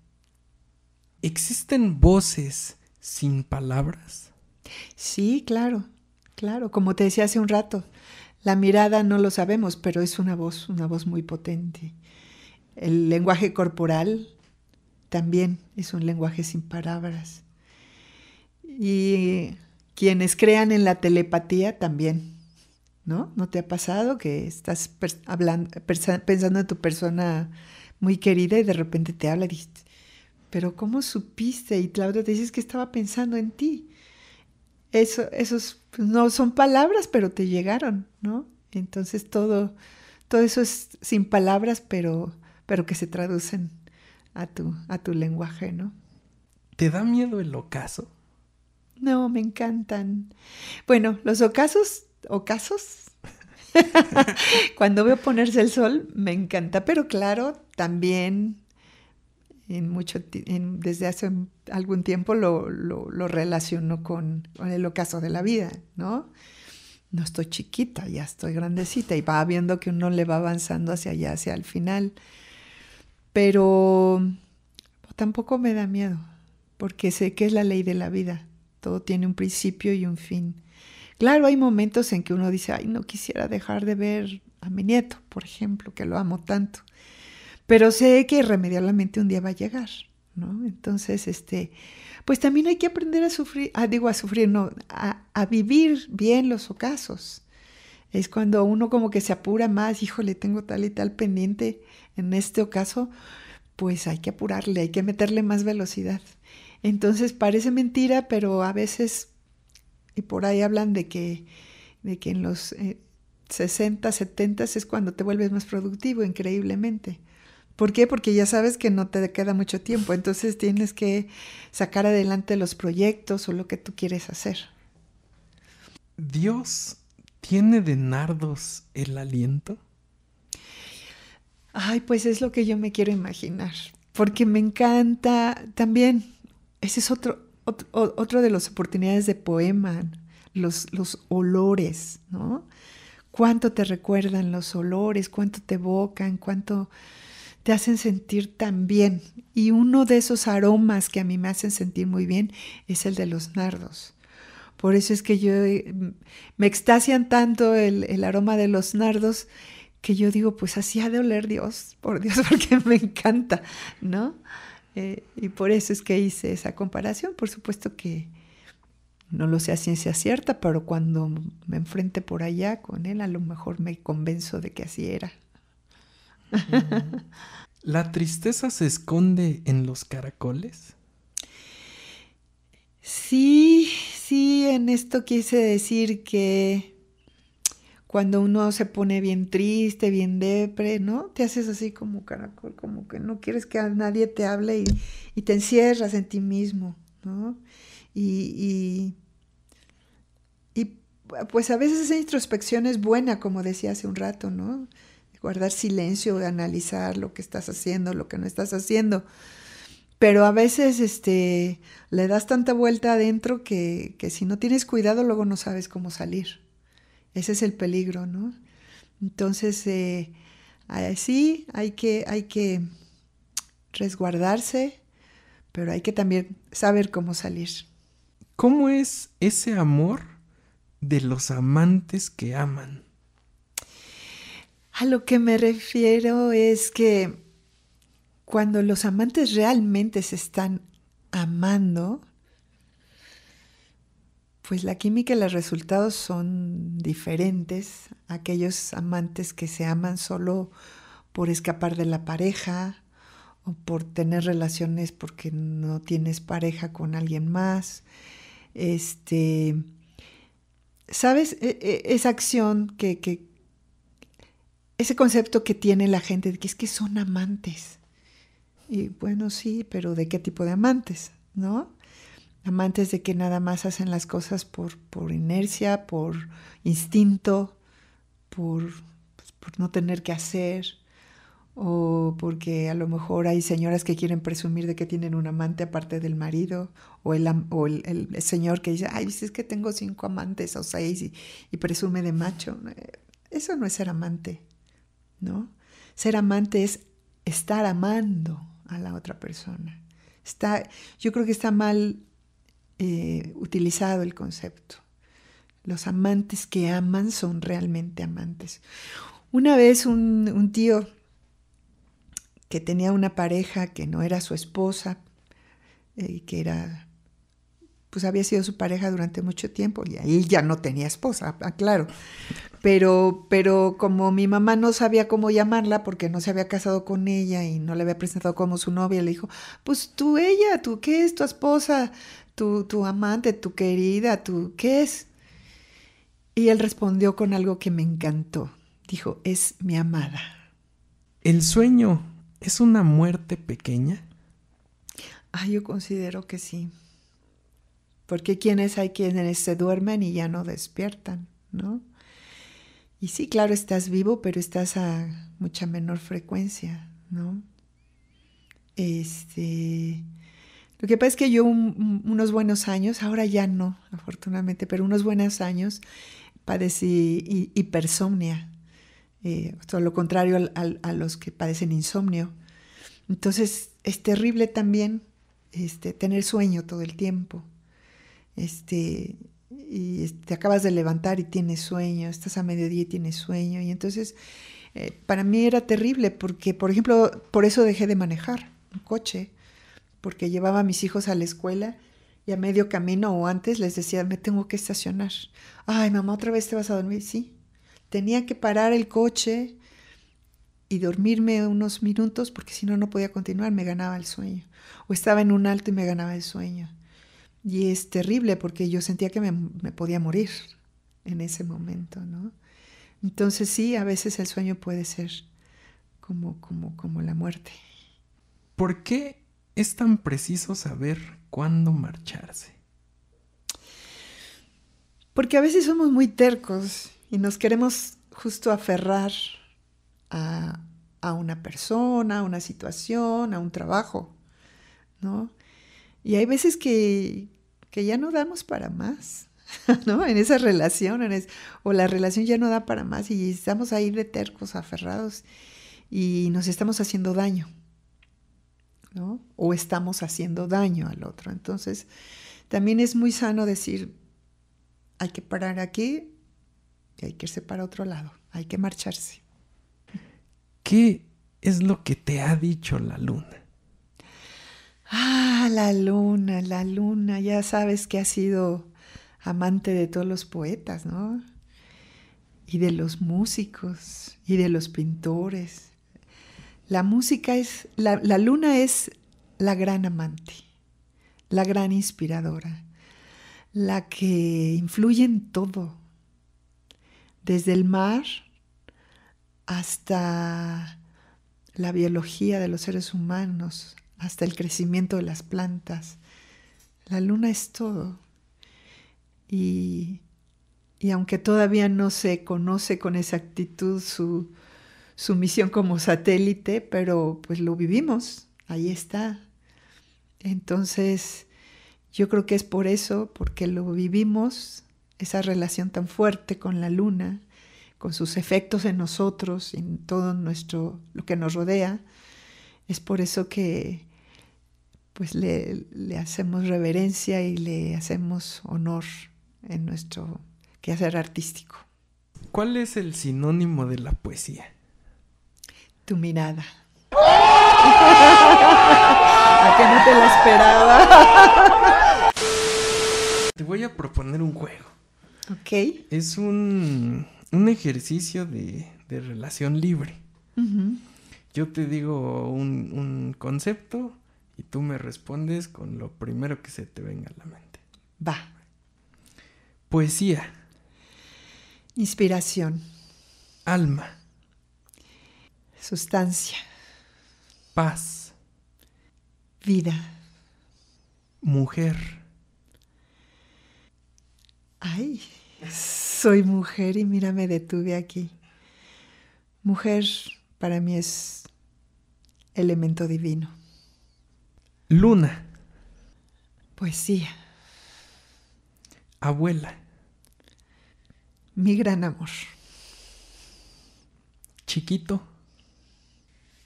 ¿Existen voces sin palabras?
Sí, claro, claro, como te decía hace un rato, la mirada no lo sabemos, pero es una voz, una voz muy potente. El lenguaje corporal también es un lenguaje sin palabras. Y quienes crean en la telepatía también, ¿no? ¿No te ha pasado que estás hablando, pensando en tu persona muy querida y de repente te habla y dices, pero ¿cómo supiste? Y Claudia te dices que estaba pensando en ti. Eso, esos pues, no son palabras, pero te llegaron, ¿no? Entonces todo, todo eso es sin palabras, pero, pero que se traducen a tu, a tu lenguaje, ¿no?
¿Te da miedo el ocaso?
No, me encantan. Bueno, los ocasos, ocasos, cuando veo ponerse el sol, me encanta, pero claro, también desde hace algún tiempo lo, relaciono con, el ocaso de la vida, ¿no? No estoy chiquita, ya estoy grandecita y va viendo que uno le va avanzando hacia allá, hacia el final. Pero tampoco me da miedo, porque sé que es la ley de la vida. Todo tiene un principio y un fin. Claro, hay momentos en que uno dice, ay, no quisiera dejar de ver a mi nieto, por ejemplo, que lo amo tanto. Pero sé que irremediablemente un día va a llegar, ¿no? Entonces, este, pues también hay que aprender a sufrir, ah, digo a sufrir, no, a, vivir bien los ocasos. Es cuando uno como que se apura más, híjole, tengo tal y tal pendiente en este ocaso, pues hay que apurarle, hay que meterle más velocidad. Entonces parece mentira, pero a veces, y por ahí hablan de que, de que en los 60, eh, 70 es cuando te vuelves más productivo, increíblemente. ¿Por qué? Porque ya sabes que no te queda mucho tiempo, entonces tienes que sacar adelante los proyectos o lo que tú quieres hacer.
¿Dios tiene de nardos el aliento?
Ay, pues es lo que yo me quiero imaginar, porque me encanta también, ese es otro, otro, de las oportunidades de poema, los, los olores, ¿no? Cuánto te recuerdan los olores, cuánto te evocan, cuánto te hacen sentir tan bien. Y uno de esos aromas que a mí me hacen sentir muy bien es el de los nardos. Por eso es que yo me extasian tanto el, aroma de los nardos que yo digo, pues así ha de oler Dios, por Dios, porque me encanta, ¿no? Eh, y por eso es que hice esa comparación. Por supuesto que no lo sé a ciencia cierta, pero cuando me enfrente por allá con él, a lo mejor me convenzo de que así era.
¿La tristeza se esconde en los caracoles?
Sí, sí, en esto quise decir que cuando uno se pone bien triste, bien depre, ¿no? Te haces así como caracol, como que no quieres que nadie te hable y, te encierras en ti mismo, ¿no? Y, y, y, pues a veces esa introspección es buena, como decía hace un rato, ¿no? Guardar silencio, analizar lo que estás haciendo, lo que no estás haciendo. Pero a veces este, le das tanta vuelta adentro que, que si no tienes cuidado luego no sabes cómo salir. Ese es el peligro, ¿no? Entonces, eh, sí, hay que, hay que resguardarse, pero hay que también saber cómo salir.
¿Cómo es ese amor de los amantes que aman?
A lo que me refiero es que cuando los amantes realmente se están amando, pues la química y los resultados son diferentes. Aquellos amantes que se aman solo por escapar de la pareja o por tener relaciones porque no tienes pareja con alguien más. Este, ¿sabes? E, e, esa acción que, que, ese concepto que tiene la gente de que es que son amantes. Y bueno, sí, pero ¿de qué tipo de amantes? ¿No? Amantes de que nada más hacen las cosas por, por inercia, por instinto, por, pues, por no tener que hacer, o porque a lo mejor hay señoras que quieren presumir de que tienen un amante aparte del marido, o el, o el, señor que dice, ay, es que tengo cinco amantes o seis y, y presume de macho. Eso no es ser amante. ¿No? Ser amante es estar amando a la otra persona. Está, yo creo que está mal eh, utilizado el concepto. Los amantes que aman son realmente amantes. Una vez un, tío que tenía una pareja que no era su esposa, eh, que era, pues había sido su pareja durante mucho tiempo, y ahí ya no tenía esposa, claro pero, pero como mi mamá no sabía cómo llamarla porque no se había casado con ella y no le había presentado como su novia, le dijo, pues tú ella, tú qué es, tu esposa, tu, tu amante, tu querida, tú qué es. Y él respondió con algo que me encantó. Dijo, es mi amada.
¿El sueño es una muerte pequeña?
Ah, yo considero que sí. Porque quienes hay quienes se duermen y ya no despiertan, ¿no? Y sí, claro, estás vivo, pero estás a mucha menor frecuencia, ¿no? Este, lo que pasa es que yo unos buenos años, ahora ya no, afortunadamente, pero unos buenos años padecí hipersomnia, eh, todo lo contrario a los que padecen insomnio. Entonces es terrible también este, tener sueño todo el tiempo. Este, y te acabas de levantar y tienes sueño, estás a mediodía y tienes sueño. Y entonces eh, para mí era terrible porque, por ejemplo, por eso dejé de manejar un coche, porque llevaba a mis hijos a la escuela y a medio camino o antes les decía, me tengo que estacionar. Ay, mamá, otra vez te vas a dormir. Sí. Tenía que parar el coche y dormirme unos minutos porque si no, no podía continuar, me ganaba el sueño. O estaba en un alto y me ganaba el sueño. Y es terrible porque yo sentía que me, me podía morir en ese momento, ¿no? Entonces sí, a veces el sueño puede ser como, como, como la muerte.
¿Por qué es tan preciso saber cuándo marcharse?
Porque a veces somos muy tercos y nos queremos justo aferrar a, una persona, a una situación, a un trabajo, ¿no? Y hay veces que, ya no damos para más, ¿no? En esa relación, o la relación ya no da para más y estamos ahí de tercos, aferrados y nos estamos haciendo daño. O estamos haciendo daño al otro. Entonces, también es muy sano decir, hay que parar aquí y hay que irse para otro lado, hay que marcharse.
¿Qué es lo que te ha dicho la luna?
Ah, la luna, la luna, ya sabes que ha sido amante de todos los poetas, ¿no? Y de los músicos, y de los pintores, la música es, la, luna es la gran amante, la gran inspiradora, la que influye en todo, desde el mar hasta la biología de los seres humanos, hasta el crecimiento de las plantas. La luna es todo. Y, y aunque todavía no se conoce con exactitud su, su misión como satélite, pero pues lo vivimos, ahí está. Entonces, yo creo que es por eso, porque lo vivimos, esa relación tan fuerte con la luna, con sus efectos en nosotros, en todo nuestro, lo que nos rodea, es por eso que pues le, le hacemos reverencia y le hacemos honor en nuestro quehacer artístico.
¿Cuál es el sinónimo de la poesía?
tu mirada. A que no te la esperaba.
Te voy a proponer un juego.
Ok.
Es un, un ejercicio de, de, relación libre. Yo te digo un, un concepto y tú me respondes con lo primero que se te venga a la mente.
Va.
Poesía.
Inspiración.
Alma.
Sustancia.
Paz.
Vida.
Mujer.
Ay, soy mujer y mira, me detuve aquí. Mujer para mí es elemento divino.
Luna.
Poesía.
Abuela.
Mi gran amor.
Chiquito.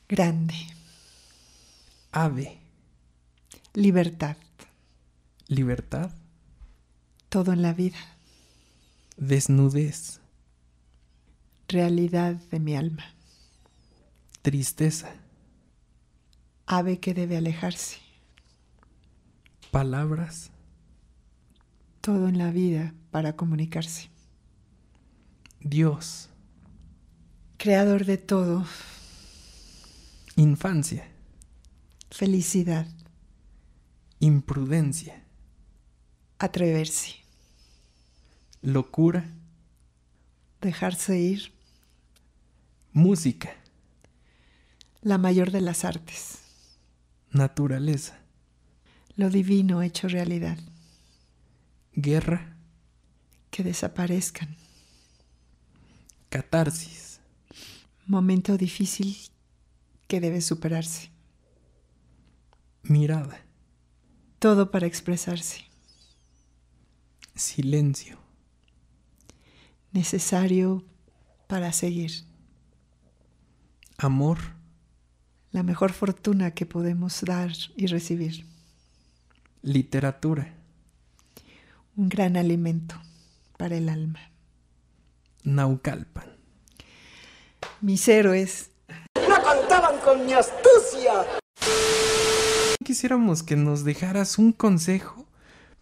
Grande.
Ave.
Libertad.
Libertad.
Todo en la vida.
Desnudez.
Realidad de mi alma.
Tristeza.
Ave que debe alejarse.
Palabras.
Todo en la vida para comunicarse.
Dios.
Creador de todo.
Infancia.
Felicidad.
Imprudencia.
Atreverse.
Locura.
Dejarse ir.
Música.
La mayor de las artes.
Naturaleza.
Lo divino hecho realidad.
Guerra.
Que desaparezcan.
Catarsis.
Momento difícil que debe superarse.
Mirada.
Todo para expresarse.
Silencio.
Necesario para seguir.
Amor.
La mejor fortuna que podemos dar y recibir.
Literatura.
Un gran alimento para el alma.
Naucalpan.
Mis héroes.
No contaban con mi astucia.
Quisiéramos que nos dejaras un consejo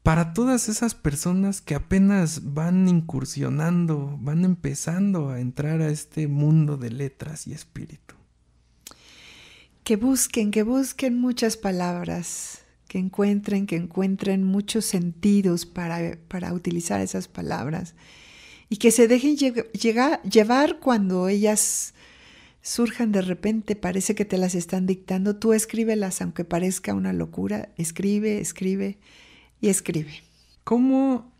para todas esas personas que apenas van incursionando, van empezando a entrar a este mundo de letras y espíritu.
Que busquen, que busquen muchas palabras, que encuentren, que encuentren muchos sentidos para, para utilizar esas palabras y que se dejen llegar, llevar cuando ellas surjan de repente, parece que te las están dictando, tú escríbelas aunque parezca una locura, escribe, escribe y escribe.
¿Cómo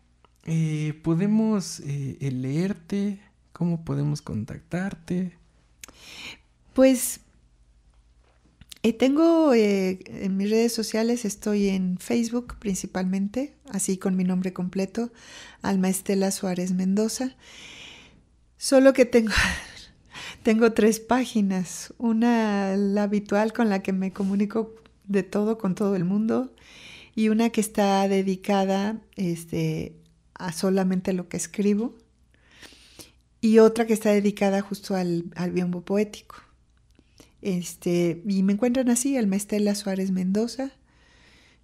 eh, podemos eh, leerte? ¿Cómo podemos contactarte?
Pues eh, tengo en mis redes sociales, estoy en Facebook principalmente, así con mi nombre completo, Alma Estela Suárez Mendoza. Solo que tengo, tengo tres páginas. Una, la habitual con la que me comunico de todo con todo el mundo y una que está dedicada este, a solamente lo que escribo y otra que está dedicada justo al, al biombo poético. Este, y me encuentran así, el Mestela Suárez Mendoza,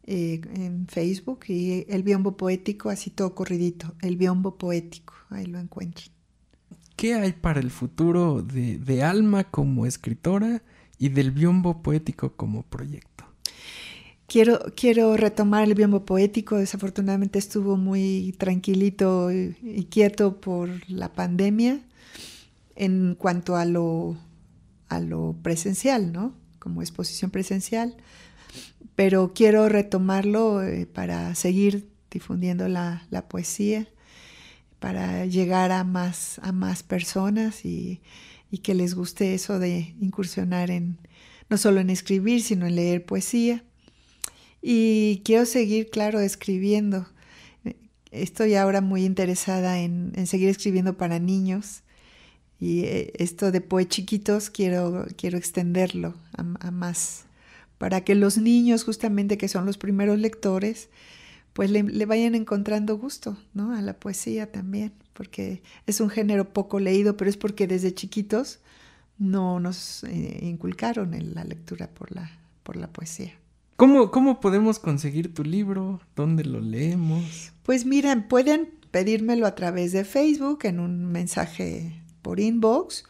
eh, en Facebook, y el biombo poético, así todo corridito, el biombo poético, ahí lo encuentran.
¿Qué hay para el futuro de, de Alma como escritora y del biombo poético como proyecto?
Quiero, quiero retomar el biombo poético. Desafortunadamente estuvo muy tranquilito y, y, quieto por la pandemia en cuanto a lo, a lo presencial, ¿no? Como exposición presencial. Pero quiero retomarlo eh, para seguir difundiendo la, la, poesía, para llegar a más, a más personas y, y que les guste eso de incursionar en no solo en escribir, sino en leer poesía. Y quiero seguir, claro, escribiendo. Estoy ahora muy interesada en, en seguir escribiendo para niños. Y eh, esto de Poe Chiquitos quiero, quiero extenderlo a, a, más, para que los niños, justamente que son los primeros lectores, pues le, le, vayan encontrando gusto ¿no? a la poesía también, porque es un género poco leído, pero es porque desde chiquitos no nos eh, inculcaron en la lectura por la, por la poesía.
¿Cómo, ¿Cómo podemos conseguir tu libro? ¿Dónde lo leemos?
Pues miren, pueden pedírmelo a través de Facebook en un mensaje por inbox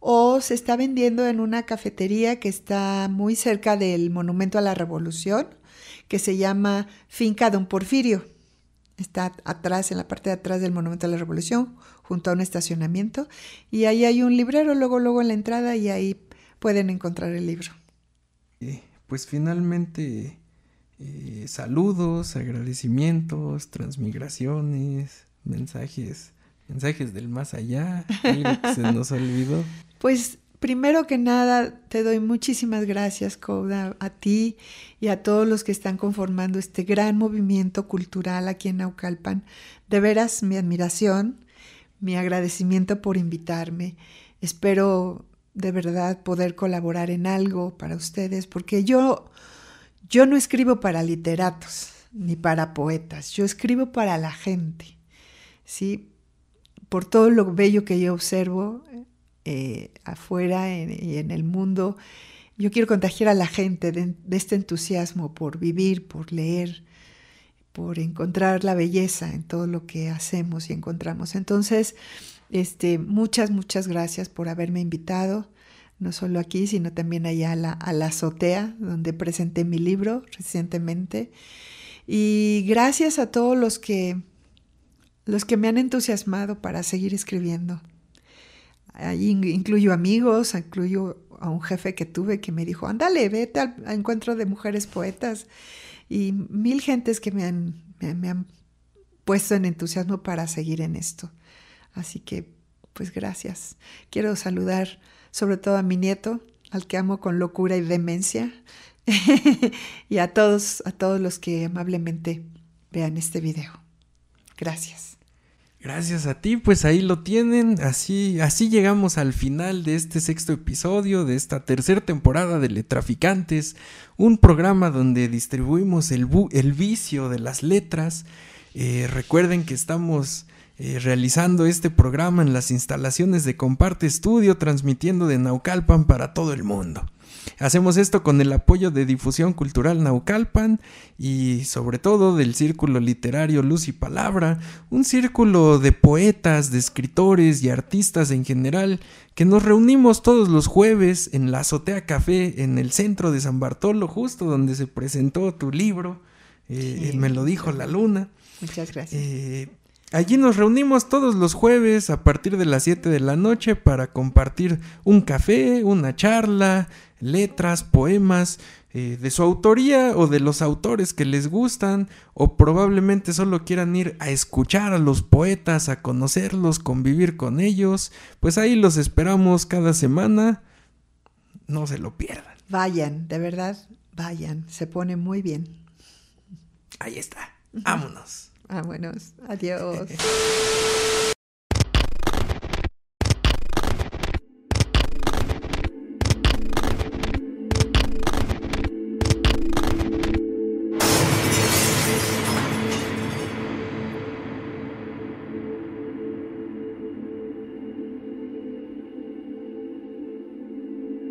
o se está vendiendo en una cafetería que está muy cerca del Monumento a la Revolución, que se llama Finca Don Porfirio. Está atrás, en la parte de atrás del Monumento a la Revolución, junto a un estacionamiento. Y ahí hay un librero, luego, luego en la entrada, y ahí pueden encontrar el libro.
Pues finalmente, eh, saludos, agradecimientos, transmigraciones, mensajes mensajes del más allá, se nos olvidó.
Pues primero que nada, te doy muchísimas gracias, Koda, a ti y a todos los que están conformando este gran movimiento cultural aquí en Naucalpan. De veras, mi admiración, mi agradecimiento por invitarme. Espero de verdad poder colaborar en algo para ustedes, porque yo, yo no escribo para literatos ni para poetas, yo escribo para la gente. ¿sí? Por todo lo bello que yo observo eh, afuera y en el mundo, yo quiero contagiar a la gente de, de, este entusiasmo por vivir, por leer, por encontrar la belleza en todo lo que hacemos y encontramos. Entonces, Este, muchas, muchas gracias por haberme invitado, no solo aquí, sino también allá a la, a la azotea, donde presenté mi libro recientemente. Y gracias a todos los que, los que me han entusiasmado para seguir escribiendo. Ahí incluyo amigos, incluyo a un jefe que tuve que me dijo, ándale, vete al encuentro de mujeres poetas. Y mil gentes que me han, me han puesto en entusiasmo para seguir en esto. Así que, pues gracias. Quiero saludar sobre todo a mi nieto, al que amo con locura y demencia, y a todos, a todos los que amablemente vean este video. Gracias.
Gracias a ti, pues ahí lo tienen. Así, así llegamos al final de este sexto episodio de esta tercera temporada de Le Traficantes, un programa donde distribuimos el, el vicio de las letras. Eh, recuerden que estamos eh, realizando este programa en las instalaciones de Comparte Estudio, transmitiendo de Naucalpan para todo el mundo. Hacemos esto con el apoyo de Difusión Cultural Naucalpan y sobre todo del Círculo Literario Luz y Palabra, un círculo de poetas, de escritores y artistas en general que nos reunimos todos los jueves en la Azotea Café en el centro de San Bartolo, justo donde se presentó tu libro, eh, me lo dijo la luna.
Muchas gracias. Eh,
Allí nos reunimos todos los jueves a partir de las 7 de la noche para compartir un café, una charla, letras, poemas eh, de su autoría o de los autores que les gustan o probablemente solo quieran ir a escuchar a los poetas, a conocerlos, convivir con ellos. Pues ahí los esperamos cada semana. No se lo pierdan.
Vayan, de verdad, vayan. Se pone muy bien.
Ahí está. Vámonos.
Ah, Vámonos. Adiós.